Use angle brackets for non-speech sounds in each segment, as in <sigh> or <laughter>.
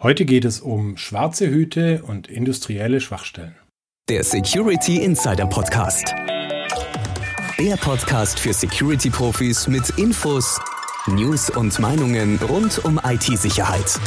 Heute geht es um schwarze Hüte und industrielle Schwachstellen. Der Security Insider Podcast. Der Podcast für Security-Profis mit Infos, News und Meinungen rund um IT-Sicherheit.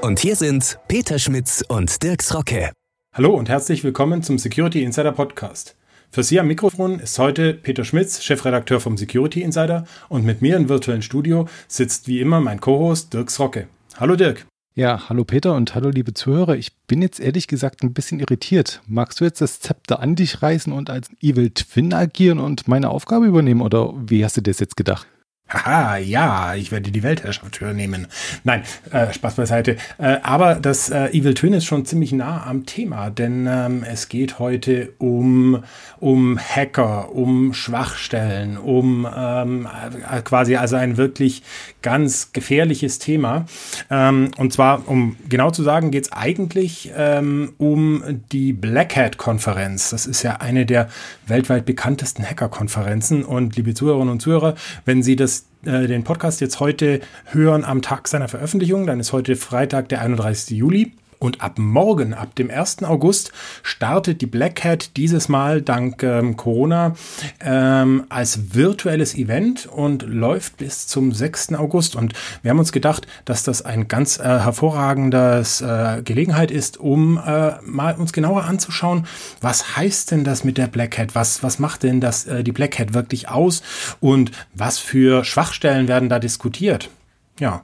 Und hier sind Peter Schmitz und Dirks Rocke. Hallo und herzlich willkommen zum Security Insider Podcast. Für Sie am Mikrofon ist heute Peter Schmitz, Chefredakteur vom Security Insider und mit mir im virtuellen Studio sitzt wie immer mein Co-Host Dirks Rocke. Hallo Dirk. Ja, hallo Peter und hallo liebe Zuhörer. Ich bin jetzt ehrlich gesagt ein bisschen irritiert. Magst du jetzt das Zepter an dich reißen und als Evil Twin agieren und meine Aufgabe übernehmen oder wie hast du das jetzt gedacht? Haha, ja, ich werde die Weltherrschaft übernehmen. Nein, äh, Spaß beiseite. Äh, aber das äh, Evil Twin ist schon ziemlich nah am Thema, denn ähm, es geht heute um, um Hacker, um Schwachstellen, um ähm, äh, quasi also ein wirklich ganz gefährliches Thema. Ähm, und zwar, um genau zu sagen, geht es eigentlich ähm, um die Black Hat-Konferenz. Das ist ja eine der weltweit bekanntesten Hacker-Konferenzen. Und liebe Zuhörerinnen und Zuhörer, wenn Sie das äh, den Podcast jetzt heute hören am Tag seiner Veröffentlichung, dann ist heute Freitag, der 31. Juli. Und ab morgen, ab dem 1. August, startet die Black Hat dieses Mal dank ähm, Corona ähm, als virtuelles Event und läuft bis zum 6. August. Und wir haben uns gedacht, dass das ein ganz äh, hervorragendes äh, Gelegenheit ist, um äh, mal uns genauer anzuschauen, was heißt denn das mit der Black Hat? Was, was macht denn das, äh, die Black Hat wirklich aus? Und was für Schwachstellen werden da diskutiert? Ja,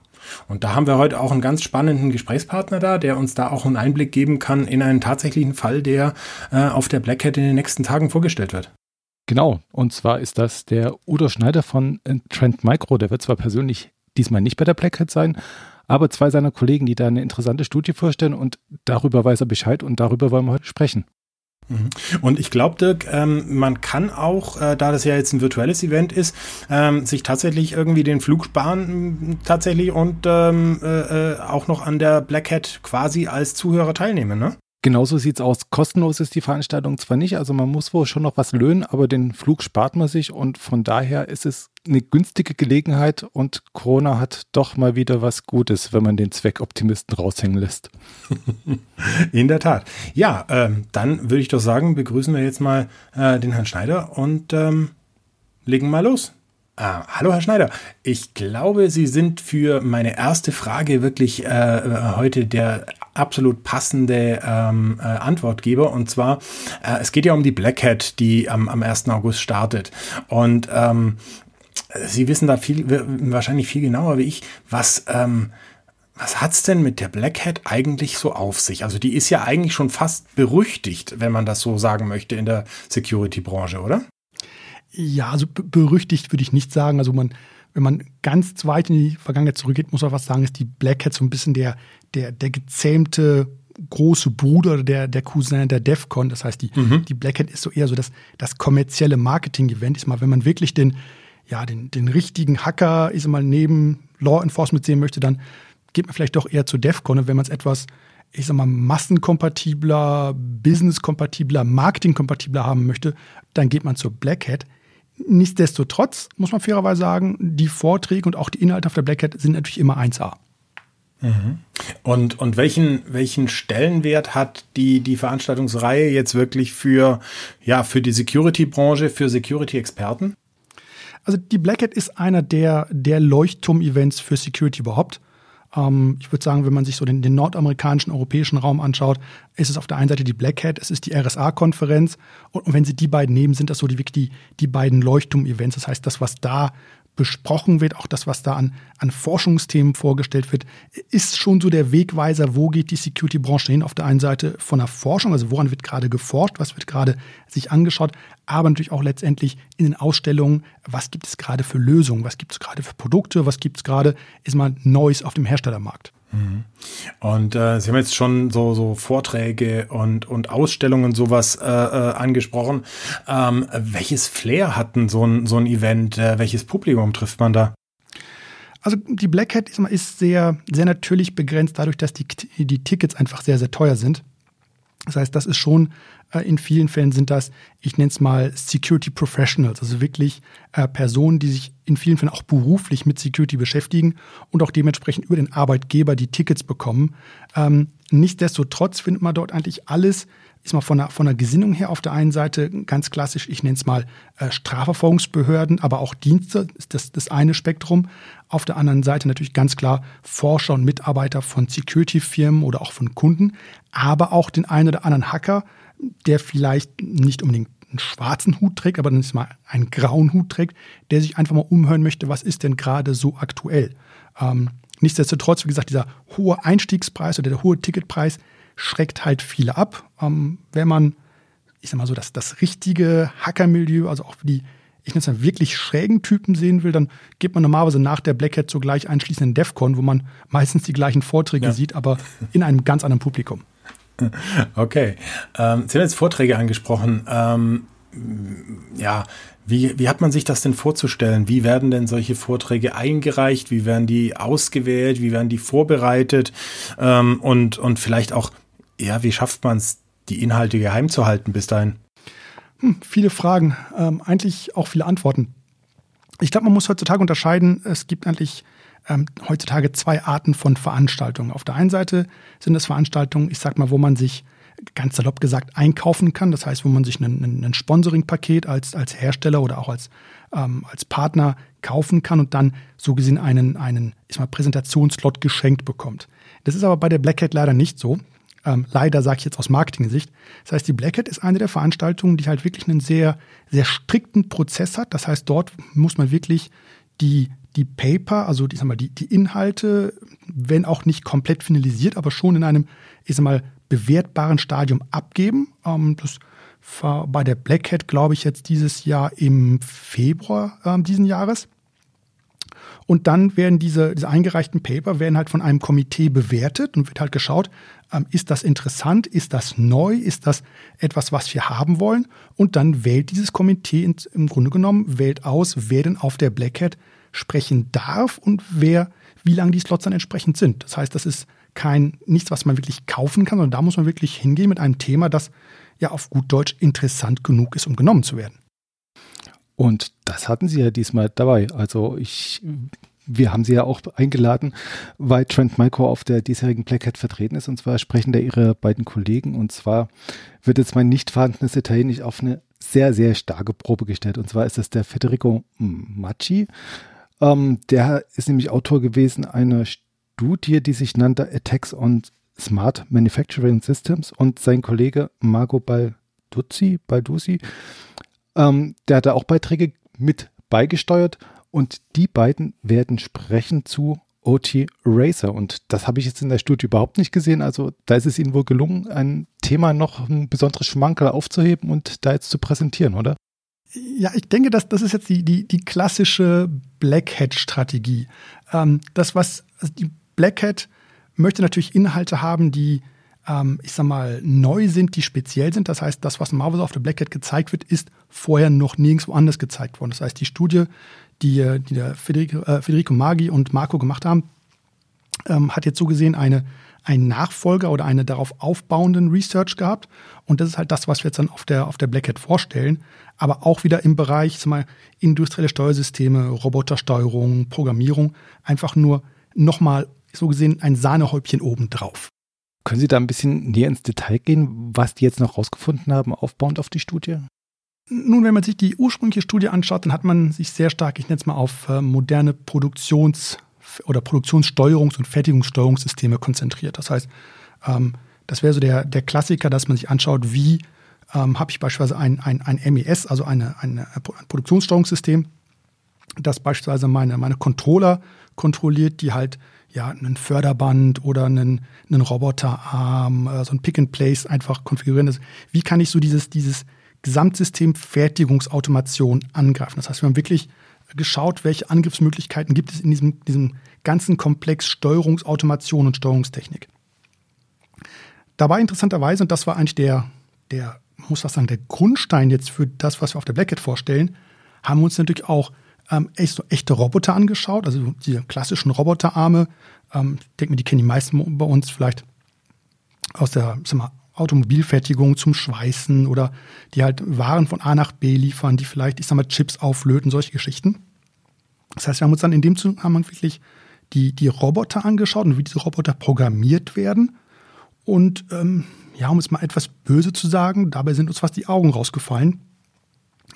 und da haben wir heute auch einen ganz spannenden Gesprächspartner da, der uns da auch einen Einblick geben kann in einen tatsächlichen Fall, der äh, auf der Black Hat in den nächsten Tagen vorgestellt wird. Genau, und zwar ist das der Udo Schneider von äh, Trend Micro. Der wird zwar persönlich diesmal nicht bei der Black Hat sein, aber zwei seiner Kollegen, die da eine interessante Studie vorstellen und darüber weiß er Bescheid und darüber wollen wir heute sprechen. Mhm. Und ich glaube, Dirk, ähm, man kann auch, äh, da das ja jetzt ein virtuelles Event ist, ähm, sich tatsächlich irgendwie den Flug sparen tatsächlich und ähm, äh, äh, auch noch an der Black Hat quasi als Zuhörer teilnehmen, ne? Genauso sieht's aus. Kostenlos ist die Veranstaltung zwar nicht, also man muss wohl schon noch was löhnen, aber den Flug spart man sich und von daher ist es eine günstige Gelegenheit und Corona hat doch mal wieder was Gutes, wenn man den Zweckoptimisten raushängen lässt. <laughs> In der Tat. Ja, ähm, dann würde ich doch sagen, begrüßen wir jetzt mal äh, den Herrn Schneider und ähm, legen mal los. Ah, hallo Herr Schneider, ich glaube, Sie sind für meine erste Frage wirklich äh, heute der absolut passende ähm, äh, Antwortgeber. Und zwar, äh, es geht ja um die Black Hat, die am, am 1. August startet. Und ähm, Sie wissen da viel, wahrscheinlich viel genauer wie ich, was, ähm, was hat's denn mit der Black Hat eigentlich so auf sich? Also die ist ja eigentlich schon fast berüchtigt, wenn man das so sagen möchte, in der Security-Branche, oder? Ja, also berüchtigt würde ich nicht sagen. Also man, wenn man ganz weit in die Vergangenheit zurückgeht, muss man was sagen, ist die Black Hat so ein bisschen der, der, der gezähmte große Bruder der, der Cousin der DEFCON. Das heißt, die, mhm. die Black Hat ist so eher so das, das kommerzielle Marketing-Event. Ist mal, wenn man wirklich den, ja, den, den richtigen Hacker, ist mal neben Law Enforcement sehen möchte, dann geht man vielleicht doch eher zu DEFCON. Und wenn man es etwas, ich sag mal, massenkompatibler, businesskompatibler, marketingkompatibler haben möchte, dann geht man zur Black Hat. Nichtsdestotrotz muss man fairerweise sagen, die Vorträge und auch die Inhalte auf der Black Hat sind natürlich immer 1A. Mhm. Und, und welchen, welchen Stellenwert hat die, die Veranstaltungsreihe jetzt wirklich für, ja, für die Security-Branche, für Security-Experten? Also die Black Hat ist einer der, der Leuchtturm-Events für Security überhaupt. Ähm, ich würde sagen, wenn man sich so den, den, nordamerikanischen, europäischen Raum anschaut, ist es auf der einen Seite die Black Hat, es ist die RSA-Konferenz und, und, wenn Sie die beiden nehmen, sind das so die, die, die beiden Leuchtturm-Events. Das heißt, das, was da besprochen wird, auch das, was da an, an Forschungsthemen vorgestellt wird, ist schon so der Wegweiser, wo geht die Security-Branche hin? Auf der einen Seite von der Forschung, also woran wird gerade geforscht, was wird gerade sich angeschaut, aber natürlich auch letztendlich in den Ausstellungen, was gibt es gerade für Lösungen, was gibt es gerade für Produkte, was gibt es gerade, ist mal Neues auf dem Herstellermarkt. Mhm. Und äh, Sie haben jetzt schon so, so Vorträge und, und Ausstellungen sowas äh, äh, angesprochen. Ähm, welches Flair hat denn so ein, so ein Event? Äh, welches Publikum trifft man da? Also die Black Hat ist, sehr, sehr natürlich begrenzt dadurch, dass die, die Tickets einfach sehr, sehr teuer sind. Das heißt, das ist schon äh, in vielen Fällen sind das, ich nenne es mal Security Professionals, also wirklich äh, Personen, die sich in vielen Fällen auch beruflich mit Security beschäftigen und auch dementsprechend über den Arbeitgeber die Tickets bekommen. Ähm, nichtsdestotrotz findet man dort eigentlich alles, ist mal von der, von der Gesinnung her auf der einen Seite ganz klassisch, ich nenne es mal äh, Strafverfolgungsbehörden, aber auch Dienste, ist das, das eine Spektrum. Auf der anderen Seite natürlich ganz klar Forscher und Mitarbeiter von Security-Firmen oder auch von Kunden, aber auch den einen oder anderen Hacker, der vielleicht nicht unbedingt einen schwarzen Hut trägt, aber dann ist mal einen grauen Hut trägt, der sich einfach mal umhören möchte, was ist denn gerade so aktuell. Ähm, nichtsdestotrotz, wie gesagt, dieser hohe Einstiegspreis oder der hohe Ticketpreis schreckt halt viele ab. Ähm, wenn man, ich sag mal so, das, das richtige Hackermilieu, also auch die, ich nenne es mal wirklich schrägen Typen sehen will, dann geht man normalerweise nach der Black Hat sogleich einschließenden DEFCON, wo man meistens die gleichen Vorträge ja. sieht, aber in einem ganz anderen Publikum. <laughs> Okay. Ähm, Sie haben jetzt Vorträge angesprochen. Ähm, ja, wie, wie hat man sich das denn vorzustellen? Wie werden denn solche Vorträge eingereicht? Wie werden die ausgewählt? Wie werden die vorbereitet? Ähm, und, und vielleicht auch, ja, wie schafft man es, die Inhalte geheim zu halten bis dahin? Hm, viele Fragen, ähm, eigentlich auch viele Antworten. Ich glaube, man muss heutzutage unterscheiden. Es gibt eigentlich ähm, heutzutage zwei Arten von Veranstaltungen. Auf der einen Seite sind es Veranstaltungen, ich sag mal, wo man sich ganz salopp gesagt einkaufen kann. Das heißt, wo man sich ein, Sponsoring-Paket als, als Hersteller oder auch als, ähm, als Partner kaufen kann und dann so gesehen einen, einen ich mal, Präsentationsslot geschenkt bekommt. Das ist aber bei der Black Hat leider nicht so. Ähm, leider sage ich jetzt aus Marketing-Sicht. Das heißt, die Black Hat ist eine der Veranstaltungen, die halt wirklich einen sehr, sehr strikten Prozess hat. Das heißt, dort muss man wirklich die die Paper, also ich sag mal, die, die Inhalte, wenn auch nicht komplett finalisiert, aber schon in einem, ich sag mal, bewertbaren Stadium abgeben. Ähm, das war bei der Black Hat, glaube ich, jetzt dieses Jahr im Februar äh, diesen Jahres. Und dann werden diese, diese eingereichten Paper werden halt von einem Komitee bewertet und wird halt geschaut, ist das interessant, ist das neu, ist das etwas, was wir haben wollen? Und dann wählt dieses Komitee im Grunde genommen, wählt aus, wer denn auf der Black Hat sprechen darf und wer, wie lang die Slots dann entsprechend sind. Das heißt, das ist kein, nichts, was man wirklich kaufen kann, sondern da muss man wirklich hingehen mit einem Thema, das ja auf gut Deutsch interessant genug ist, um genommen zu werden. Und das hatten Sie ja diesmal dabei. Also ich, wir haben Sie ja auch eingeladen, weil Trent Micro auf der diesjährigen Black Hat vertreten ist. Und zwar sprechen da Ihre beiden Kollegen. Und zwar wird jetzt mein nicht vorhandenes Italienisch auf eine sehr, sehr starke Probe gestellt. Und zwar ist das der Federico Macci. Ähm, der ist nämlich Autor gewesen einer Studie, die sich nannte Attacks on Smart Manufacturing Systems und sein Kollege Marco Balduzzi, Balduzzi, ähm, der hat da auch Beiträge mit beigesteuert und die beiden werden sprechen zu OT Racer und das habe ich jetzt in der Studie überhaupt nicht gesehen. Also da ist es Ihnen wohl gelungen, ein Thema noch ein besonderes Schmankerl aufzuheben und da jetzt zu präsentieren, oder? Ja, ich denke, dass das ist jetzt die, die, die klassische Black Hat-Strategie. Ähm, das, was also die Black Hat möchte natürlich Inhalte haben, die, ähm, ich sag mal, neu sind, die speziell sind. Das heißt, das, was Marvel auf der Black Hat gezeigt wird, ist vorher noch nirgendwo anders gezeigt worden. Das heißt, die Studie, die, die der Federico, äh, Federico Maggi und Marco gemacht haben, ähm, hat jetzt so gesehen eine einen Nachfolger oder eine darauf aufbauenden Research gehabt. Und das ist halt das, was wir jetzt dann auf der, auf der Black Hat vorstellen. Aber auch wieder im Bereich mal, industrielle Steuersysteme, Robotersteuerung, Programmierung. Einfach nur nochmal so gesehen ein Sahnehäubchen obendrauf. Können Sie da ein bisschen näher ins Detail gehen, was die jetzt noch rausgefunden haben, aufbauend auf die Studie? Nun, wenn man sich die ursprüngliche Studie anschaut, dann hat man sich sehr stark, ich nenne es mal, auf äh, moderne Produktions- oder Produktionssteuerungs- und Fertigungssteuerungssysteme konzentriert. Das heißt, ähm, das wäre so der, der Klassiker, dass man sich anschaut, wie ähm, habe ich beispielsweise ein, ein, ein MES, also eine, eine, ein Produktionssteuerungssystem, das beispielsweise meine, meine Controller kontrolliert, die halt ja einen Förderband oder einen, einen Roboterarm, äh, so ein Pick and Place einfach konfigurieren. Das, wie kann ich so dieses, dieses Gesamtsystem Fertigungsautomation angreifen? Das heißt, wir haben wirklich geschaut, welche Angriffsmöglichkeiten gibt es in diesem, diesem ganzen Komplex Steuerungsautomation und Steuerungstechnik. Dabei interessanterweise, und das war eigentlich der, der, muss was sagen, der Grundstein jetzt für das, was wir auf der Black Hat vorstellen, haben wir uns natürlich auch ähm, echt, so echte Roboter angeschaut, also die klassischen Roboterarme. Ähm, ich denke mir, die kennen die meisten bei uns vielleicht aus der, sag mal, Automobilfertigung zum Schweißen oder die halt Waren von A nach B liefern, die vielleicht, ich sag mal, Chips auflöten, solche Geschichten. Das heißt, wir haben uns dann in dem Zusammenhang wirklich die, die Roboter angeschaut und wie diese Roboter programmiert werden. Und ähm, ja, um es mal etwas böse zu sagen, dabei sind uns fast die Augen rausgefallen,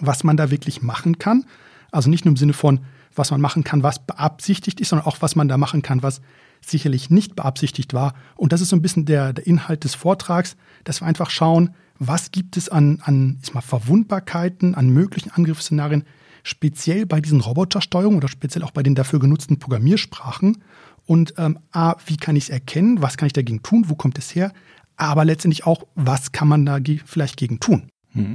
was man da wirklich machen kann. Also nicht nur im Sinne von, was man machen kann, was beabsichtigt ist, sondern auch, was man da machen kann, was sicherlich nicht beabsichtigt war. Und das ist so ein bisschen der, der Inhalt des Vortrags, dass wir einfach schauen, was gibt es an, an ist mal Verwundbarkeiten, an möglichen Angriffsszenarien, speziell bei diesen Robotersteuerungen oder speziell auch bei den dafür genutzten Programmiersprachen. Und ähm, A, wie kann ich es erkennen? Was kann ich dagegen tun? Wo kommt es her? Aber letztendlich auch, was kann man da vielleicht gegen tun? Hm.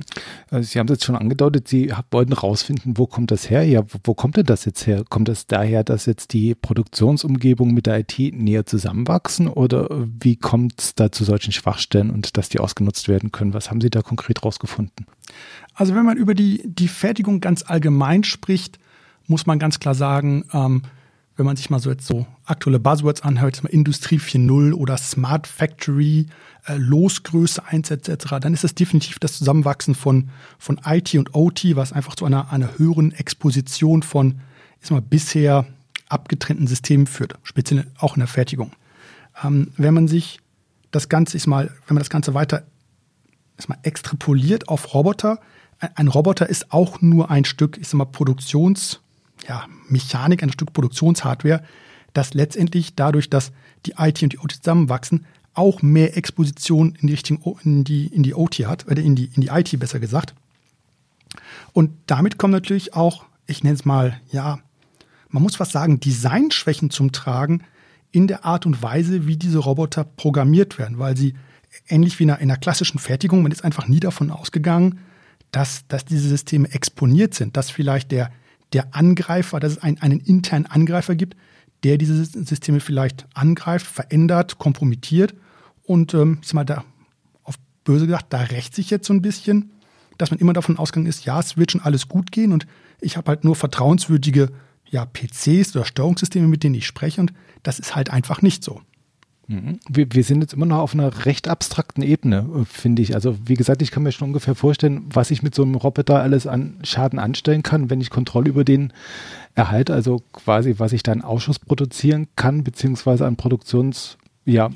Also Sie haben es jetzt schon angedeutet, Sie wollten rausfinden, wo kommt das her? Ja, wo, wo, kommt denn das jetzt her? Kommt das daher, dass jetzt die Produktionsumgebung mit der IT näher zusammenwachsen oder wie kommt es da zu solchen Schwachstellen und dass die ausgenutzt werden können? Was haben Sie da konkret rausgefunden? Also wenn man über die, die Fertigung ganz allgemein spricht, muss man ganz klar sagen, ähm, wenn man sich mal so jetzt so aktuelle Buzzwords anhört, Industrie 4.0 oder Smart Factory, äh, Losgröße 1 etc., dann ist das definitiv das Zusammenwachsen von, von IT und OT, was einfach zu einer, einer höheren Exposition von ist mal, bisher abgetrennten Systemen führt, speziell auch in der Fertigung. Ähm, wenn man sich das Ganze ist mal, wenn man das Ganze weiter ist mal extrapoliert auf Roboter, ein, ein Roboter ist auch nur ein Stück, ist mal Produktions, ja, Mechanik, ein Stück Produktionshardware, das letztendlich dadurch, dass die IT und die OT zusammenwachsen, auch mehr Exposition in die Richtung in die, in die OT hat, oder in die, in die IT besser gesagt. Und damit kommen natürlich auch, ich nenne es mal, ja, man muss was sagen, Designschwächen zum Tragen in der Art und Weise, wie diese Roboter programmiert werden, weil sie ähnlich wie in einer klassischen Fertigung, man ist einfach nie davon ausgegangen, dass, dass diese Systeme exponiert sind, dass vielleicht der, der Angreifer, dass es einen, einen internen Angreifer gibt, der diese Systeme vielleicht angreift, verändert, kompromittiert und ähm, ich sag mal, da auf böse gesagt, da rächt sich jetzt so ein bisschen, dass man immer davon ausgegangen ist, ja, es wird schon alles gut gehen und ich habe halt nur vertrauenswürdige ja, PCs oder Steuerungssysteme, mit denen ich spreche und das ist halt einfach nicht so. Mhm. Wir, wir, sind jetzt immer noch auf einer recht abstrakten Ebene, äh, finde ich. Also wie gesagt, ich kann mir schon ungefähr vorstellen, was ich mit so einem Roboter alles an Schaden anstellen kann, wenn ich Kontrolle über den erhalte. Also quasi, was ich da in Ausschuss produzieren kann, beziehungsweise an Produktions, ja,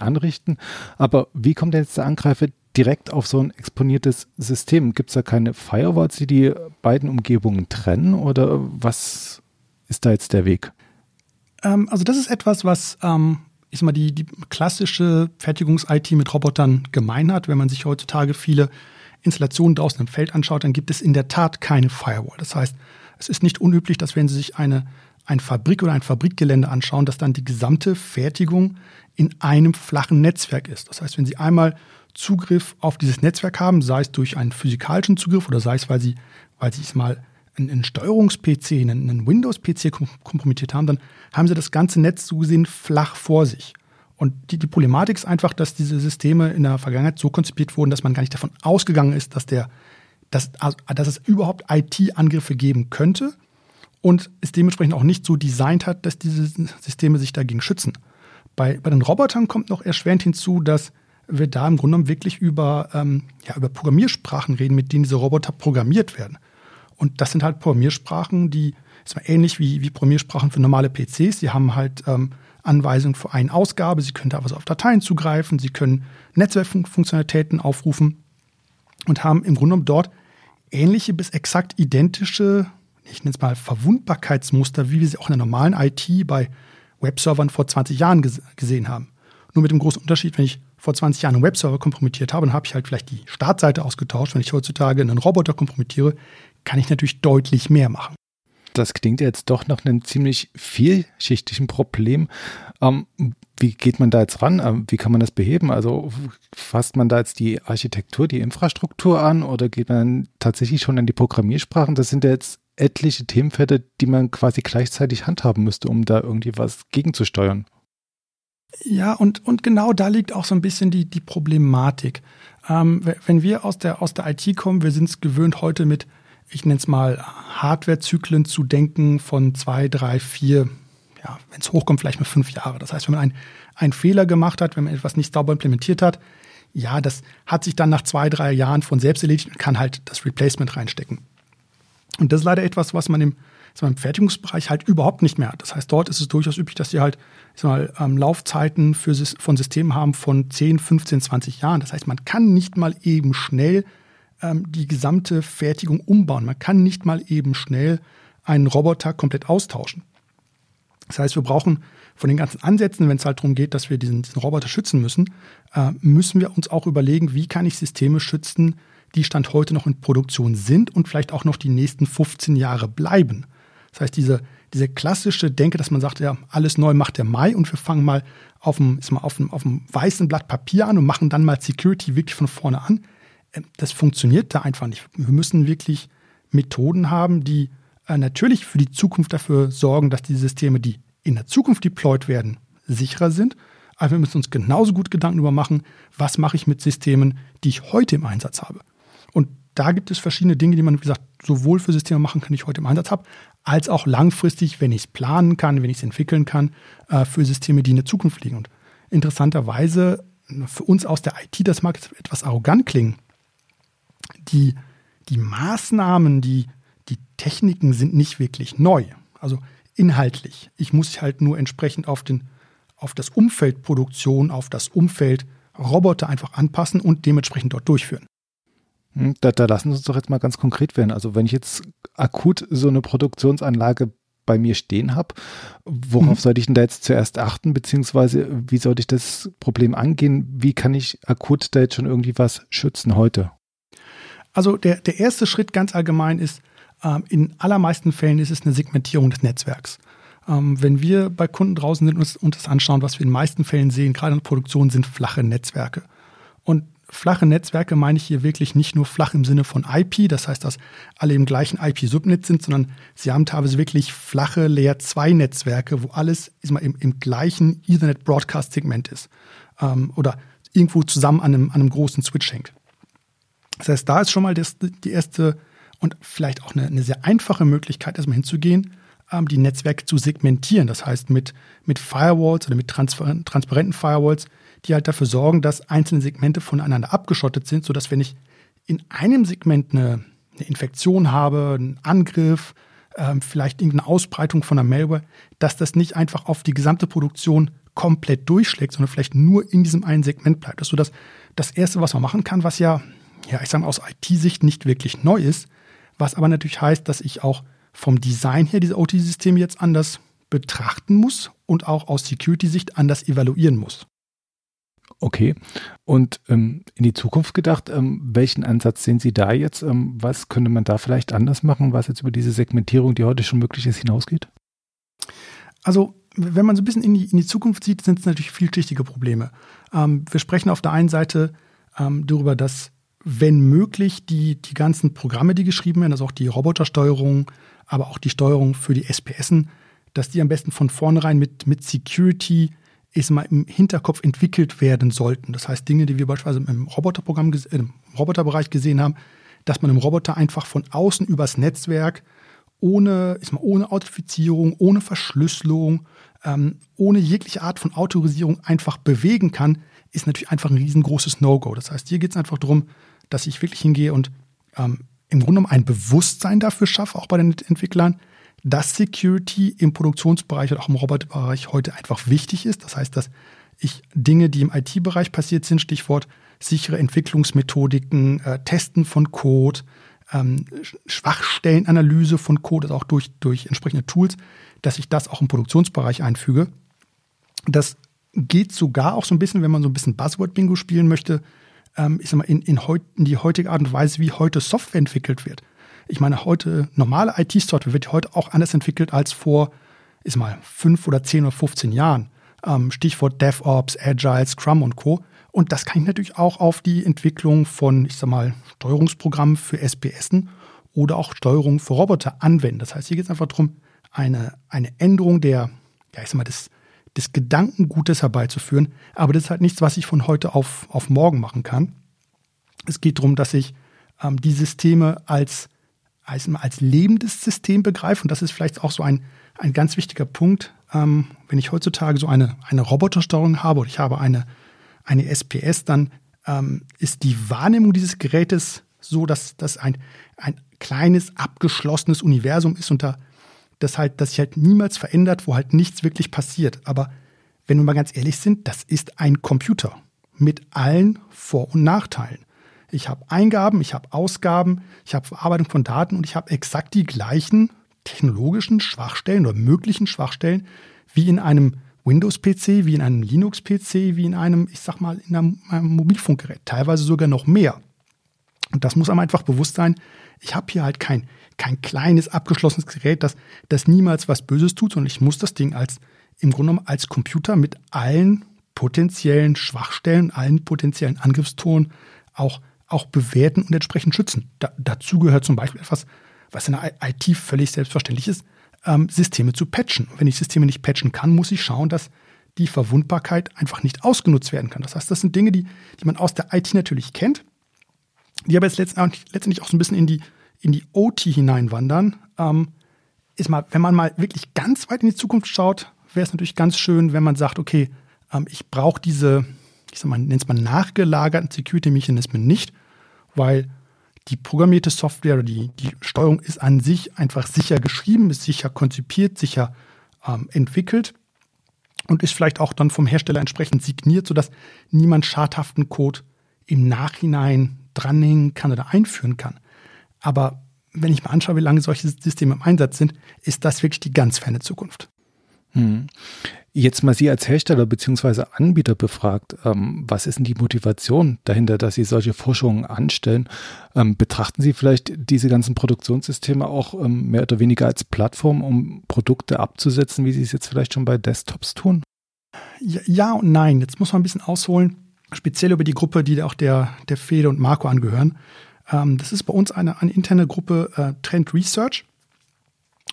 anrichten. Aber wie kommt denn jetzt der Angreifer direkt auf so ein exponiertes System? Gibt es da keine Firewalls, die die beiden Umgebungen trennen oder was ist da jetzt der Weg? Ähm, also das ist etwas, was ähm, sag mal, die, die klassische Fertigungs-IT mit Robotern gemein hat. Wenn man sich heutzutage viele Installationen draußen im Feld anschaut, dann gibt es in der Tat keine Firewall. Das heißt, es ist nicht unüblich, dass wenn Sie sich eine, eine Fabrik oder ein Fabrikgelände anschauen, dass dann die gesamte Fertigung in einem flachen Netzwerk ist. Das heißt, wenn Sie einmal Zugriff auf dieses Netzwerk haben, sei es durch einen physikalischen Zugriff oder sei es, weil Sie, weil Sie es mal einen, Steuerungs-PC, einen, einen Windows-PC kompromittiert haben, dann haben Sie das ganze Netz so gesehen flach vor sich. Und die, die Problematik ist einfach, dass diese Systeme in der Vergangenheit so konzipiert wurden, dass man gar nicht davon ausgegangen ist, dass, der, dass, also, dass es überhaupt IT-Angriffe geben könnte und es dementsprechend auch nicht so designt hat, dass diese Systeme sich dagegen schützen. Bei, bei den Robotern kommt noch erschwerend hinzu, dass wir da im Grunde genommen wirklich über, ähm, ja, über Programmiersprachen reden, mit denen diese Roboter programmiert werden. Und das sind halt Programmiersprachen, die ist mal ähnlich wie, wie Programmiersprachen für normale PCs. Sie haben halt ähm, Anweisungen für eine Ausgabe, sie können da was auf Dateien zugreifen, sie können Netzwerkfunktionalitäten aufrufen und haben im Grunde genommen dort ähnliche bis exakt identische, ich nenne es mal Verwundbarkeitsmuster, wie wir sie auch in der normalen IT bei Webservern vor 20 Jahren gesehen haben. Nur mit dem großen Unterschied, wenn ich vor 20 Jahren einen Webserver kompromittiert habe, dann habe ich halt vielleicht die Startseite ausgetauscht. Wenn ich heutzutage einen Roboter kompromittiere, kann ich natürlich deutlich mehr machen. Das klingt jetzt doch nach einem ziemlich vielschichtigen Problem. Ähm, wie geht man da jetzt ran? Ähm, wie kann man das beheben? Also fasst man da jetzt die Architektur, die Infrastruktur an oder geht man tatsächlich schon an die Programmiersprachen? Das sind ja jetzt etliche Themenfelder, die man quasi gleichzeitig handhaben müsste, um da irgendwie was gegenzusteuern. Ja, und, und genau da liegt auch so ein bisschen die, die Problematik. Ähm, wenn wir aus der, aus der IT kommen, wir sind es gewöhnt, heute mit, ich nenne es mal, Hardwarezyklen zu denken von zwei, drei, vier, ja, wenn es hochkommt, vielleicht mal fünf Jahre. Das heißt, wenn man ein, einen Fehler gemacht hat, wenn man etwas nicht sauber implementiert hat, ja, das hat sich dann nach zwei, drei Jahren von selbst erledigt und kann halt das Replacement reinstecken. Und das ist leider etwas, was man im, im Fertigungsbereich halt überhaupt nicht mehr hat. Das heißt, dort ist es durchaus üblich, dass sie halt mal, ähm, Laufzeiten für, von Systemen haben von 10, 15, 20 Jahren. Das heißt, man kann nicht mal eben schnell ähm, die gesamte Fertigung umbauen. Man kann nicht mal eben schnell einen Roboter komplett austauschen. Das heißt, wir brauchen von den ganzen Ansätzen, wenn es halt darum geht, dass wir diesen, diesen Roboter schützen müssen, äh, müssen wir uns auch überlegen, wie kann ich Systeme schützen, die Stand heute noch in Produktion sind und vielleicht auch noch die nächsten 15 Jahre bleiben. Das heißt, diese, diese klassische Denke, dass man sagt, ja, alles neu macht der Mai und wir fangen mal auf dem, ist mal auf dem, auf dem weißen Blatt Papier an und machen dann mal Security wirklich von vorne an. Äh, das funktioniert da einfach nicht. Wir müssen wirklich Methoden haben, die äh, natürlich für die Zukunft dafür sorgen, dass die Systeme, die in der Zukunft deployed werden, sicherer sind. Aber wir müssen uns genauso gut Gedanken darüber machen, was mache ich mit Systemen, die ich heute im Einsatz habe. Und da gibt es verschiedene Dinge, die man, wie gesagt, sowohl für Systeme machen kann, die ich heute im Einsatz habe, als auch langfristig, wenn ich es planen kann, wenn ich es entwickeln kann, äh, für Systeme, die in der Zukunft liegen. Und interessanterweise, für uns aus der IT, das mag etwas arrogant klingen, die, die Maßnahmen, die, die Techniken sind nicht wirklich neu. Also inhaltlich. Ich muss halt nur entsprechend auf, den, auf das Umfeld Produktion, auf das Umfeld Roboter einfach anpassen und dementsprechend dort durchführen. Hm, da, da lassen Sie uns doch jetzt mal ganz konkret werden. Also wenn ich jetzt akut so eine Produktionsanlage bei mir stehen habe, worauf mhm. sollte ich denn da jetzt zuerst achten, beziehungsweise wie sollte ich das Problem angehen? Wie kann ich akut da jetzt schon irgendwie was schützen heute? Also der, der erste Schritt ganz allgemein ist, ähm, in allermeisten Fällen ist es eine Segmentierung des Netzwerks. Ähm, wenn wir bei Kunden draußen sind und uns das anschauen, was wir in den meisten Fällen sehen, gerade in der Produktion, sind flache Netzwerke. Und flache Netzwerke meine ich hier wirklich nicht nur flach im Sinne von IP, das heißt, dass alle im gleichen IP-Subnetz sind, sondern sie haben teilweise wirklich flache Layer-2-Netzwerke, wo alles ist mal, im, im gleichen Ethernet-Broadcast-Segment ist ähm, oder irgendwo zusammen an einem, an einem großen Switch hängt. Das heißt, da ist schon mal das, die erste und vielleicht auch eine, eine sehr einfache Möglichkeit, erstmal hinzugehen, ähm, die Netzwerke zu segmentieren. Das heißt, mit, mit Firewalls oder mit transparenten Firewalls, die halt dafür sorgen, dass einzelne Segmente voneinander abgeschottet sind, sodass wenn ich in einem Segment eine, eine Infektion habe, einen Angriff, ähm, vielleicht irgendeine Ausbreitung von einer Malware, dass das nicht einfach auf die gesamte Produktion komplett durchschlägt, sondern vielleicht nur in diesem einen Segment bleibt. Das ist so das, das Erste, was man machen kann, was ja, ja ich sage mal aus IT-Sicht nicht wirklich neu ist, was aber natürlich heißt, dass ich auch vom Design her diese OT-Systeme jetzt anders betrachten muss und auch aus Security-Sicht anders evaluieren muss. Okay. Und ähm, in die Zukunft gedacht, ähm, welchen Ansatz sehen Sie da jetzt? Ähm, was könnte man da vielleicht anders machen, was jetzt über diese Segmentierung, die heute schon möglich ist, hinausgeht? Also, wenn man so ein bisschen in die, in die Zukunft sieht, sind es natürlich vielschichtige Probleme. Ähm, wir sprechen auf der einen Seite ähm, darüber, dass wenn möglich, die, die ganzen Programme, die geschrieben werden, also auch die Robotersteuerung, aber auch die Steuerung für die SPSen, dass die am besten von vornherein mit, mit Security ist mal im Hinterkopf entwickelt werden sollten. Das heißt, Dinge, die wir beispielsweise im Roboterprogramm, äh, im Roboterbereich gesehen haben, dass man im Roboter einfach von außen übers Netzwerk ohne, ist mal ohne Authentifizierung, ohne Verschlüsselung, ähm, ohne jegliche Art von Autorisierung einfach bewegen kann, ist natürlich einfach ein riesengroßes No-Go. Das heißt, hier geht es einfach darum, dass ich wirklich hingehe und ähm, im Grunde genommen ein Bewusstsein dafür schaffe, auch bei den Entwicklern, dass Security im Produktionsbereich oder auch im Roboterbereich heute einfach wichtig ist. Das heißt, dass ich Dinge, die im IT-Bereich passiert sind, Stichwort sichere Entwicklungsmethodiken, äh, Testen von Code, ähm, Schwachstellenanalyse von Code, also auch durch, durch entsprechende Tools, dass ich das auch im Produktionsbereich einfüge. Das geht sogar auch so ein bisschen, wenn man so ein bisschen Buzzword-Bingo spielen möchte, ähm, ich sag mal, in, in, heut, in die heutige Art und Weise, wie heute Software entwickelt wird. Ich meine, heute normale IT-Software wird heute auch anders entwickelt als vor, ist mal, fünf oder zehn oder 15 Jahren. Ähm, Stichwort DevOps, Agile, Scrum und Co. Und das kann ich natürlich auch auf die Entwicklung von, ich sag mal, Steuerungsprogrammen für SPSen oder auch Steuerung für Roboter anwenden. Das heißt, hier geht es einfach darum, eine, eine Änderung der, ja, ich sag mal, des, des Gedankengutes herbeizuführen. Aber das ist halt nichts, was ich von heute auf, auf morgen machen kann. Es geht darum, dass ich ähm, die Systeme als, als, als lebendes System begreife. Und das ist vielleicht auch so ein, ein ganz wichtiger Punkt. Ähm, wenn ich heutzutage so eine, eine Robotersteuerung habe oder ich habe eine, eine SPS, dann ähm, ist die Wahrnehmung dieses Gerätes so, dass das ein, ein kleines, abgeschlossenes Universum ist, unter das halt, das sich halt niemals verändert, wo halt nichts wirklich passiert. Aber wenn wir mal ganz ehrlich sind, das ist ein Computer mit allen Vor- und Nachteilen. Ich habe Eingaben, ich habe Ausgaben, ich habe Verarbeitung von Daten und ich habe exakt die gleichen technologischen Schwachstellen oder möglichen Schwachstellen wie in einem Windows-PC, wie in einem Linux-PC, wie in einem, ich sag mal, in einem, einem Mobilfunkgerät. Teilweise sogar noch mehr. Und das muss einem einfach bewusst sein. Ich habe hier halt kein, kein kleines, abgeschlossenes Gerät, das, das niemals was Böses tut, sondern ich muss das Ding als, im Grunde genommen als Computer mit allen potenziellen Schwachstellen, allen potenziellen Angriffstoren auch, auch bewerten und entsprechend schützen. Da, dazu gehört zum Beispiel etwas, was in der IT völlig selbstverständlich ist, ähm, Systeme zu patchen. Und wenn ich Systeme nicht patchen kann, muss ich schauen, dass die Verwundbarkeit einfach nicht ausgenutzt werden kann. Das heißt, das sind Dinge, die, die man aus der IT natürlich kennt, die aber jetzt letztendlich auch so ein bisschen in die, in die OT hineinwandern. Ähm, ist mal, wenn man mal wirklich ganz weit in die Zukunft schaut, wäre es natürlich ganz schön, wenn man sagt, okay, ähm, ich brauche diese, ich sag mal, nennt es mal nachgelagerten Security-Mechanismen nicht, weil die programmierte Software die, die Steuerung ist an sich einfach sicher geschrieben, ist sicher konzipiert, sicher ähm, entwickelt und ist vielleicht auch dann vom Hersteller entsprechend signiert, sodass niemand schadhaften Code im Nachhinein dranhängen kann oder einführen kann. Aber wenn ich mir anschaue, wie lange solche Systeme im Einsatz sind, ist das wirklich die ganz ferne Zukunft. Hm. Jetzt mal Sie als Hersteller bzw. Anbieter befragt, ähm, was ist denn die Motivation dahinter, dass Sie solche Forschungen anstellen? Ähm, betrachten Sie vielleicht diese ganzen Produktionssysteme auch ähm, mehr oder weniger als Plattform, um Produkte abzusetzen, wie Sie es jetzt vielleicht schon bei Desktops tun? Ja, ja und nein. Jetzt muss man ein bisschen ausholen, speziell über die Gruppe, die auch der, der Fede und Marco angehören. Ähm, das ist bei uns eine, eine interne Gruppe äh, Trend Research.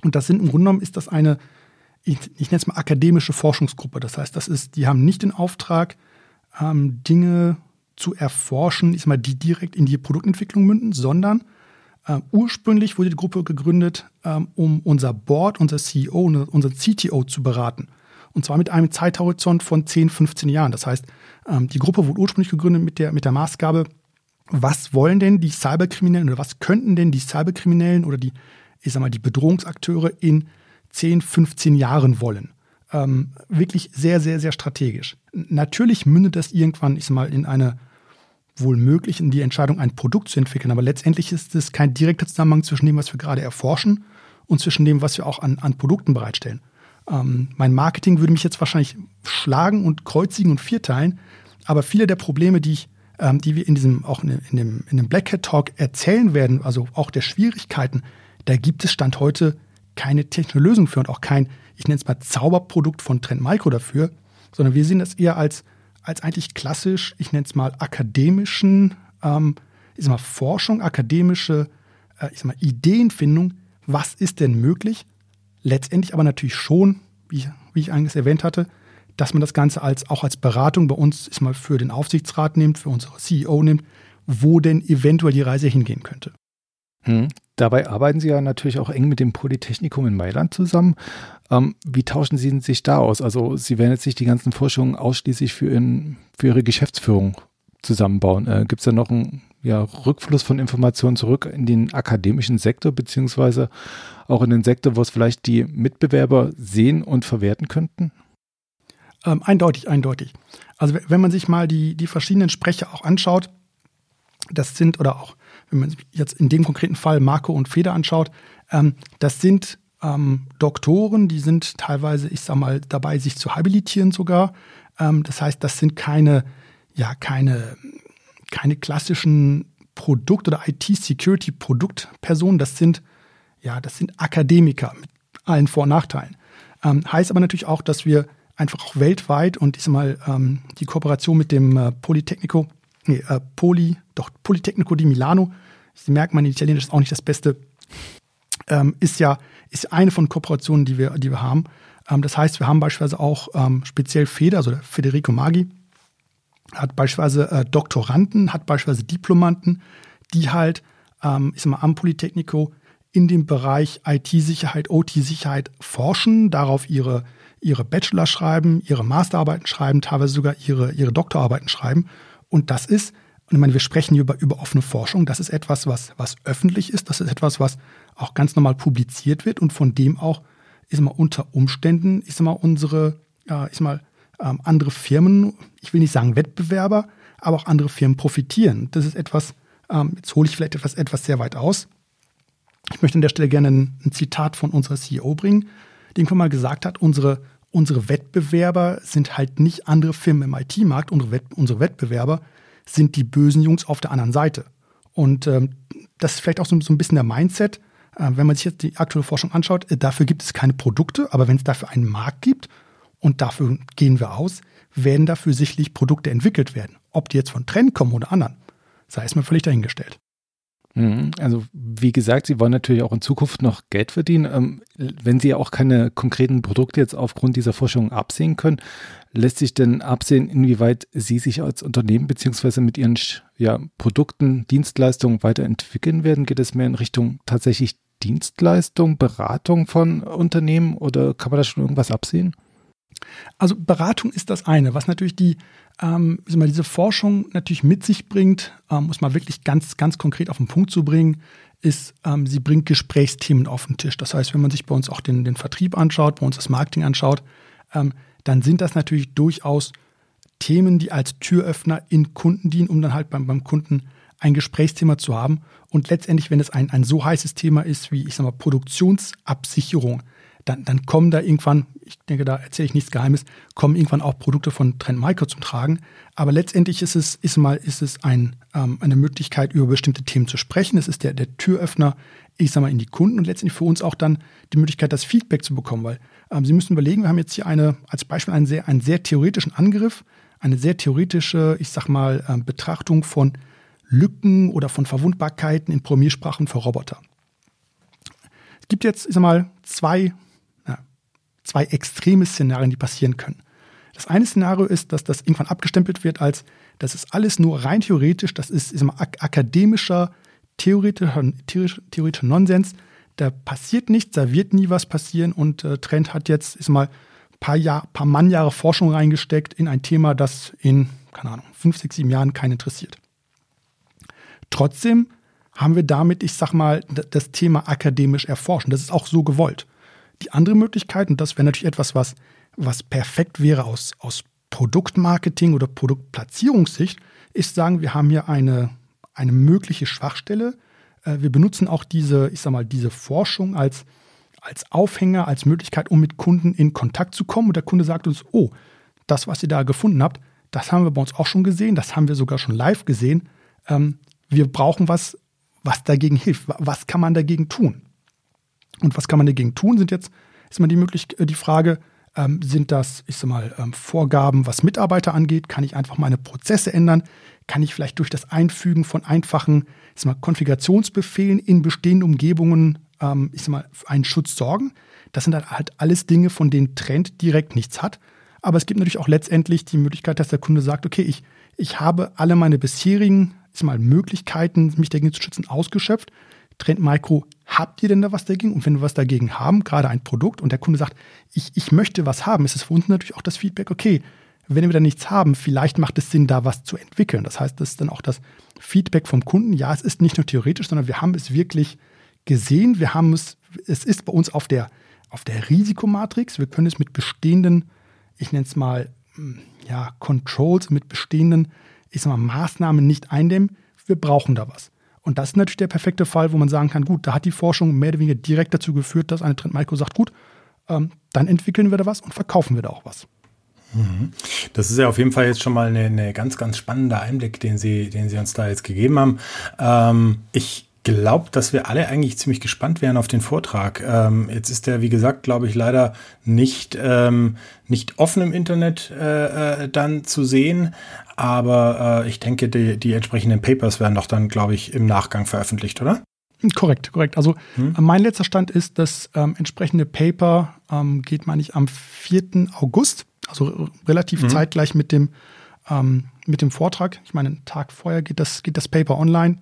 Und das sind im Grunde genommen ist das eine ich, ich nenne es mal akademische Forschungsgruppe. Das heißt, das ist, die haben nicht den Auftrag, ähm, Dinge zu erforschen, ich sag mal, die direkt in die Produktentwicklung münden, sondern äh, ursprünglich wurde die Gruppe gegründet, ähm, um unser Board, unser CEO, unser CTO zu beraten. Und zwar mit einem Zeithorizont von 10, 15 Jahren. Das heißt, ähm, die Gruppe wurde ursprünglich gegründet mit der, mit der Maßgabe, was wollen denn die Cyberkriminellen oder was könnten denn die Cyberkriminellen oder die, ich sag mal, die Bedrohungsakteure in 10, 15 Jahren wollen. Ähm, wirklich sehr, sehr, sehr strategisch. Natürlich mündet das irgendwann, ich sag mal, in eine wohl möglich in die Entscheidung, ein Produkt zu entwickeln, aber letztendlich ist es kein direkter Zusammenhang zwischen dem, was wir gerade erforschen und zwischen dem, was wir auch an, an Produkten bereitstellen. Ähm, mein Marketing würde mich jetzt wahrscheinlich schlagen und kreuzigen und vierteilen, aber viele der Probleme, die ich ähm, die wir in diesem, auch in, in, dem, in dem Black Hat Talk erzählen werden, also auch der Schwierigkeiten, da gibt es Stand heute keine technische Lösung für und auch kein, ich nenne es mal Zauberprodukt von Trend Micro dafür, sondern wir sehen das eher als, als eigentlich klassisch, ich nenne es mal akademischen, ähm, ich sag mal Forschung, akademische, äh, ich sag mal Ideenfindung, was ist denn möglich? Letztendlich aber natürlich schon, wie, wie ich eigentlich erwähnt hatte, dass man das Ganze als, auch als Beratung bei uns ist mal für den Aufsichtsrat nimmt, für unsere CEO nimmt, wo denn eventuell die Reise hingehen könnte. Hm. Dabei arbeiten Sie ja natürlich auch eng mit dem Polytechnikum in Mailand zusammen. Ähm, wie tauschen Sie sich da aus? Also Sie werden jetzt nicht die ganzen Forschungen ausschließlich für, in, für Ihre Geschäftsführung zusammenbauen. Äh, Gibt es da noch einen ja, Rückfluss von Informationen zurück in den akademischen Sektor, beziehungsweise auch in den Sektor, wo es vielleicht die Mitbewerber sehen und verwerten könnten? Ähm, eindeutig, eindeutig. Also wenn man sich mal die, die verschiedenen Sprecher auch anschaut, das sind oder auch wenn man sich jetzt in dem konkreten Fall Marco und Feder anschaut, ähm, das sind ähm, Doktoren, die sind teilweise, ich sag mal, dabei, sich zu habilitieren sogar. Ähm, das heißt, das sind keine, ja, keine, keine klassischen Produkt- oder IT-Security-Produktpersonen. Das sind, ja, das sind Akademiker mit allen Vor- und Nachteilen. Ähm, heißt aber natürlich auch, dass wir einfach auch weltweit und ich sag mal, ähm, die Kooperation mit dem äh, Polytechnico nee, äh, Poli, doch Politecnico di Milano, Sie merken, mein Italienisch ist auch nicht das Beste, ähm, ist ja ist eine von Kooperationen, die wir, die wir haben. Ähm, das heißt, wir haben beispielsweise auch ähm, speziell Feder, also der Federico Maggi, hat beispielsweise äh, Doktoranden, hat beispielsweise Diplomanten, die halt, ähm, ich sag mal, am Polytechnico in dem Bereich IT-Sicherheit, OT-Sicherheit forschen, darauf ihre, ihre Bachelor schreiben, ihre Masterarbeiten schreiben, teilweise sogar ihre, ihre Doktorarbeiten schreiben. Und das ist, und ich meine, wir sprechen hier über, über offene Forschung, das ist etwas, was, was öffentlich ist, das ist etwas, was auch ganz normal publiziert wird. Und von dem auch, ist mal unter Umständen, ist mal unsere, äh, ist mal ähm, andere Firmen, ich will nicht sagen Wettbewerber, aber auch andere Firmen profitieren. Das ist etwas, ähm, jetzt hole ich vielleicht etwas, etwas sehr weit aus. Ich möchte an der Stelle gerne ein, ein Zitat von unserer CEO bringen, irgendwann mal gesagt hat, unsere, unsere Wettbewerber sind halt nicht andere Firmen im IT-Markt, unsere, Wett, unsere Wettbewerber sind die bösen Jungs auf der anderen Seite. Und ähm, das ist vielleicht auch so, so ein bisschen der Mindset, äh, wenn man sich jetzt die aktuelle Forschung anschaut, äh, dafür gibt es keine Produkte, aber wenn es dafür einen Markt gibt, und dafür gehen wir aus, werden dafür sicherlich Produkte entwickelt werden. Ob die jetzt von Trend kommen oder anderen, sei es mir völlig dahingestellt. Mhm. Also wie gesagt, Sie wollen natürlich auch in Zukunft noch Geld verdienen. Ähm, wenn Sie auch keine konkreten Produkte jetzt aufgrund dieser Forschung absehen können, lässt sich denn absehen, inwieweit Sie sich als Unternehmen beziehungsweise mit Ihren ja, Produkten, Dienstleistungen weiterentwickeln werden? Geht es mehr in Richtung tatsächlich Dienstleistung, Beratung von Unternehmen oder kann man da schon irgendwas absehen? Also Beratung ist das eine, was natürlich die, ähm, diese Forschung natürlich mit sich bringt, ähm, muss man wirklich ganz, ganz konkret auf den Punkt zu bringen, ist, ähm, sie bringt Gesprächsthemen auf den Tisch. Das heißt, wenn man sich bei uns auch den, den Vertrieb anschaut, bei uns das Marketing anschaut, ähm, dann sind das natürlich durchaus Themen, die als Türöffner in Kunden dienen, um dann halt beim, beim Kunden ein Gesprächsthema zu haben. Und letztendlich, wenn es ein, ein so heißes Thema ist wie, ich sag mal, Produktionsabsicherung, dann, dann kommen da irgendwann, ich denke, da erzähle ich nichts Geheimes, kommen irgendwann auch Produkte von Trend Micro zum Tragen. Aber letztendlich ist es, ist mal, ist es ein, ähm, eine Möglichkeit, über bestimmte Themen zu sprechen. Es ist der, der Türöffner, ich sag mal, in die Kunden und letztendlich für uns auch dann die Möglichkeit, das Feedback zu bekommen, weil ähm, Sie müssen überlegen, wir haben jetzt hier eine, als Beispiel einen sehr, einen sehr theoretischen Angriff, eine sehr theoretische, ich sag mal, ähm, Betrachtung von Lücken oder von Verwundbarkeiten in Programmiersprachen für Roboter. Es gibt jetzt, ich sag mal, zwei zwei extreme Szenarien, die passieren können. Das eine Szenario ist, dass das irgendwann abgestempelt wird als, das ist alles nur rein theoretisch, das ist, ist ak akademischer, theoretischer, theoretischer Nonsens. Da passiert nichts, da wird nie was passieren und äh, Trend hat jetzt, ist mal, paar, Jahr, paar Mannjahre Forschung reingesteckt in ein Thema, das in, keine Ahnung, fünf, sechs, sieben Jahren keinen interessiert. Trotzdem haben wir damit, ich sag mal, das Thema akademisch erforschen. Das ist auch so gewollt. Die andere Möglichkeit, und das wäre natürlich etwas, was, was perfekt wäre aus, aus Produktmarketing oder Produktplatzierungssicht, ist sagen, wir haben hier eine, eine mögliche Schwachstelle. Äh, wir benutzen auch diese, ich sag mal, diese Forschung als, als Aufhänger, als Möglichkeit, um mit Kunden in Kontakt zu kommen. Und der Kunde sagt uns, oh, das, was ihr da gefunden habt, das haben wir bei uns auch schon gesehen, das haben wir sogar schon live gesehen. Ähm, wir brauchen was, was dagegen hilft. Was kann man dagegen tun? Und was kann man dagegen tun? Sind jetzt, ist mal die, möglich, äh, die Frage, ähm, sind das, ich sag mal, ähm, Vorgaben, was Mitarbeiter angeht? Kann ich einfach meine Prozesse ändern? Kann ich vielleicht durch das Einfügen von einfachen ich sag mal, Konfigurationsbefehlen in bestehenden Umgebungen ähm, ich sag mal, einen Schutz sorgen? Das sind halt alles Dinge, von denen Trend direkt nichts hat. Aber es gibt natürlich auch letztendlich die Möglichkeit, dass der Kunde sagt, okay, ich, ich habe alle meine bisherigen ich sag mal, Möglichkeiten, mich dagegen zu schützen, ausgeschöpft. Trend Micro, habt ihr denn da was dagegen? Und wenn wir was dagegen haben, gerade ein Produkt, und der Kunde sagt, ich, ich möchte was haben, ist es für uns natürlich auch das Feedback, okay, wenn wir da nichts haben, vielleicht macht es Sinn, da was zu entwickeln. Das heißt, das ist dann auch das Feedback vom Kunden. Ja, es ist nicht nur theoretisch, sondern wir haben es wirklich gesehen. Wir haben es, es ist bei uns auf der, auf der Risikomatrix. Wir können es mit bestehenden, ich nenne es mal, hm, ja, Controls, mit bestehenden, ich sag mal, Maßnahmen nicht eindämmen. Wir brauchen da was. Und das ist natürlich der perfekte Fall, wo man sagen kann, gut, da hat die Forschung mehr oder weniger direkt dazu geführt, dass eine Trend Micro sagt, gut, ähm, dann entwickeln wir da was und verkaufen wir da auch was. Mhm. Das ist ja auf jeden Fall jetzt schon mal eine ganz, ganz spannender Einblick, den Sie, den Sie uns da jetzt gegeben haben. Ähm, ich glaube, dass wir alle eigentlich ziemlich gespannt wären auf den Vortrag. Ähm, jetzt ist der, wie gesagt, glaube ich, leider nicht, ähm, nicht offen im Internet äh, äh, dann zu sehen. Aber äh, ich denke, die, die entsprechenden Papers werden doch dann, glaube ich, im Nachgang veröffentlicht, oder? Korrekt, korrekt. Also hm. mein letzter Stand ist, das ähm, entsprechende Paper ähm, geht, meine ich, am 4. August, also relativ hm. zeitgleich mit dem, ähm, mit dem Vortrag. Ich meine, einen Tag vorher geht das, geht das Paper online.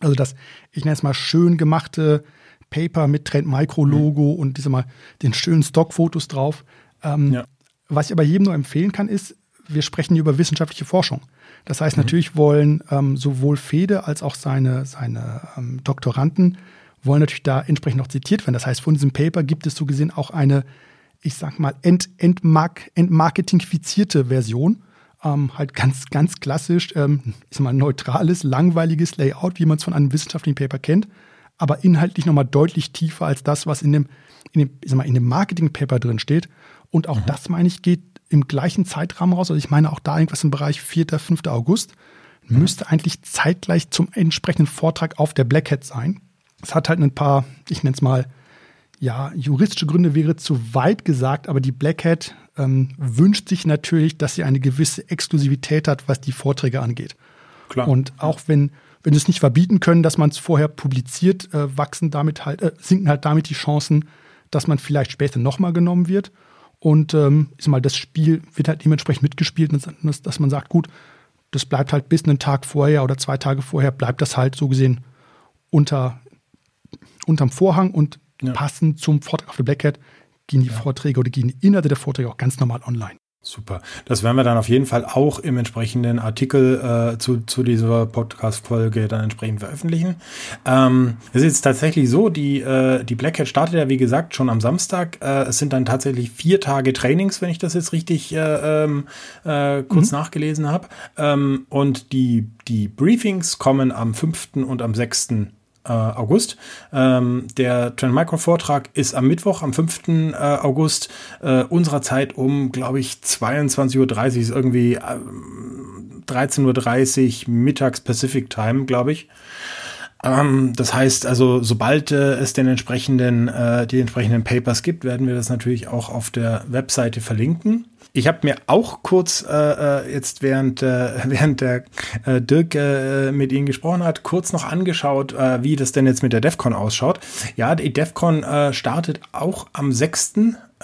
Also das, ich nenne es mal schön gemachte Paper mit Trend Micro Logo mhm. und diese mal den schönen Stockfotos drauf. Ähm, ja. Was ich aber jedem nur empfehlen kann, ist, wir sprechen über wissenschaftliche Forschung. Das heißt, mhm. natürlich wollen ähm, sowohl Fede als auch seine, seine ähm, Doktoranden wollen natürlich da entsprechend noch zitiert werden. Das heißt, von diesem Paper gibt es so gesehen auch eine, ich sag mal, ent, entmark, entmarketingfizierte Version. Ähm, halt ganz, ganz klassisch, ähm, ich sag mal, neutrales, langweiliges Layout, wie man es von einem wissenschaftlichen Paper kennt, aber inhaltlich nochmal deutlich tiefer als das, was in dem, in dem, ich sag mal, in dem Marketing-Paper drin steht. Und auch mhm. das, meine ich, geht im gleichen Zeitrahmen raus. Also ich meine auch da irgendwas im Bereich 4., 5. August. Mhm. Müsste eigentlich zeitgleich zum entsprechenden Vortrag auf der Black Hat sein. Es hat halt ein paar, ich nenne es mal, ja, juristische Gründe wäre zu weit gesagt, aber die Black Hat ähm, wünscht sich natürlich, dass sie eine gewisse Exklusivität hat, was die Vorträge angeht. Klar. Und auch wenn, wenn sie es nicht verbieten können, dass man es vorher publiziert, äh, wachsen damit halt, äh, sinken halt damit die Chancen, dass man vielleicht später nochmal genommen wird. Und ähm, ich sag mal, das Spiel wird halt dementsprechend mitgespielt, dass, dass man sagt, gut, das bleibt halt bis einen Tag vorher oder zwei Tage vorher, bleibt das halt so gesehen unter unterm Vorhang und ja. passend zum Vortrag auf der Black Hat gehen die ja. Vorträge oder gehen die Inhalte der Vorträge auch ganz normal online. Super. Das werden wir dann auf jeden Fall auch im entsprechenden Artikel äh, zu, zu dieser Podcast-Folge dann entsprechend veröffentlichen. Ähm, es ist jetzt tatsächlich so, die, äh, die Black Hat startet ja, wie gesagt, schon am Samstag. Äh, es sind dann tatsächlich vier Tage Trainings, wenn ich das jetzt richtig äh, ähm, äh, kurz mhm. nachgelesen habe. Ähm, und die, die Briefings kommen am 5. und am 6 äh, August. Ähm, der Trend Micro Vortrag ist am Mittwoch, am 5. Äh, August äh, unserer Zeit um, glaube ich, 22.30 Uhr, ist irgendwie äh, 13.30 Uhr mittags Pacific Time, glaube ich. Ähm, das heißt also, sobald äh, es den entsprechenden, äh, die entsprechenden Papers gibt, werden wir das natürlich auch auf der Webseite verlinken. Ich habe mir auch kurz äh, äh jetzt während äh, <laughs> während der äh, Dirk äh, mit Ihnen gesprochen hat, kurz noch angeschaut, äh, wie das denn jetzt mit der DEFCON ausschaut. Ja, die DEFCON äh, startet auch am 6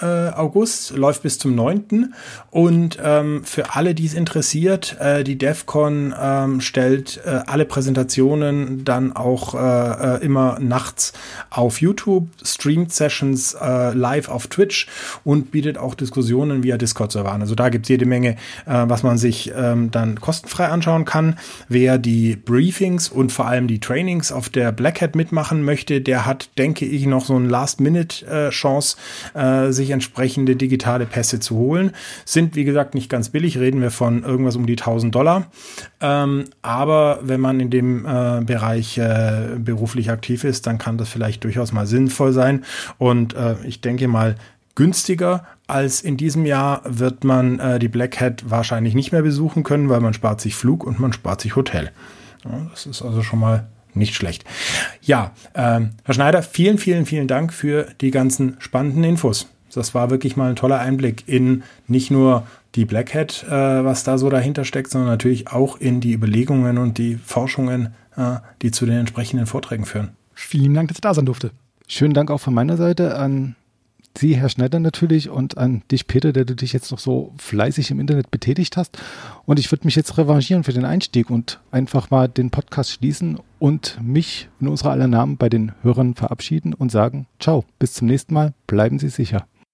äh, August, läuft bis zum 9. Und ähm, für alle, die es interessiert, äh, die DEFCON ähm, stellt äh, alle Präsentationen dann auch äh, äh, immer nachts auf YouTube, streamt Sessions live auf Twitch und bietet auch Diskussionen via Discord-Server an. Also da gibt es jede Menge, was man sich ähm, dann kostenfrei anschauen kann. Wer die Briefings und vor allem die Trainings auf der Black Hat mitmachen möchte, der hat, denke ich, noch so eine Last-Minute-Chance, sich sich entsprechende digitale Pässe zu holen. Sind, wie gesagt, nicht ganz billig, reden wir von irgendwas um die 1000 Dollar. Ähm, aber wenn man in dem äh, Bereich äh, beruflich aktiv ist, dann kann das vielleicht durchaus mal sinnvoll sein. Und äh, ich denke mal, günstiger als in diesem Jahr wird man äh, die Black Hat wahrscheinlich nicht mehr besuchen können, weil man spart sich Flug und man spart sich Hotel. Ja, das ist also schon mal nicht schlecht. Ja, ähm, Herr Schneider, vielen, vielen, vielen Dank für die ganzen spannenden Infos. Das war wirklich mal ein toller Einblick in nicht nur die Black Hat, äh, was da so dahinter steckt, sondern natürlich auch in die Überlegungen und die Forschungen, äh, die zu den entsprechenden Vorträgen führen. Vielen Dank, dass ich da sein durfte. Schönen Dank auch von meiner Seite an Sie, Herr Schneider, natürlich und an dich, Peter, der du dich jetzt noch so fleißig im Internet betätigt hast. Und ich würde mich jetzt revanchieren für den Einstieg und einfach mal den Podcast schließen und mich in unserer aller Namen bei den Hörern verabschieden und sagen, ciao, bis zum nächsten Mal, bleiben Sie sicher.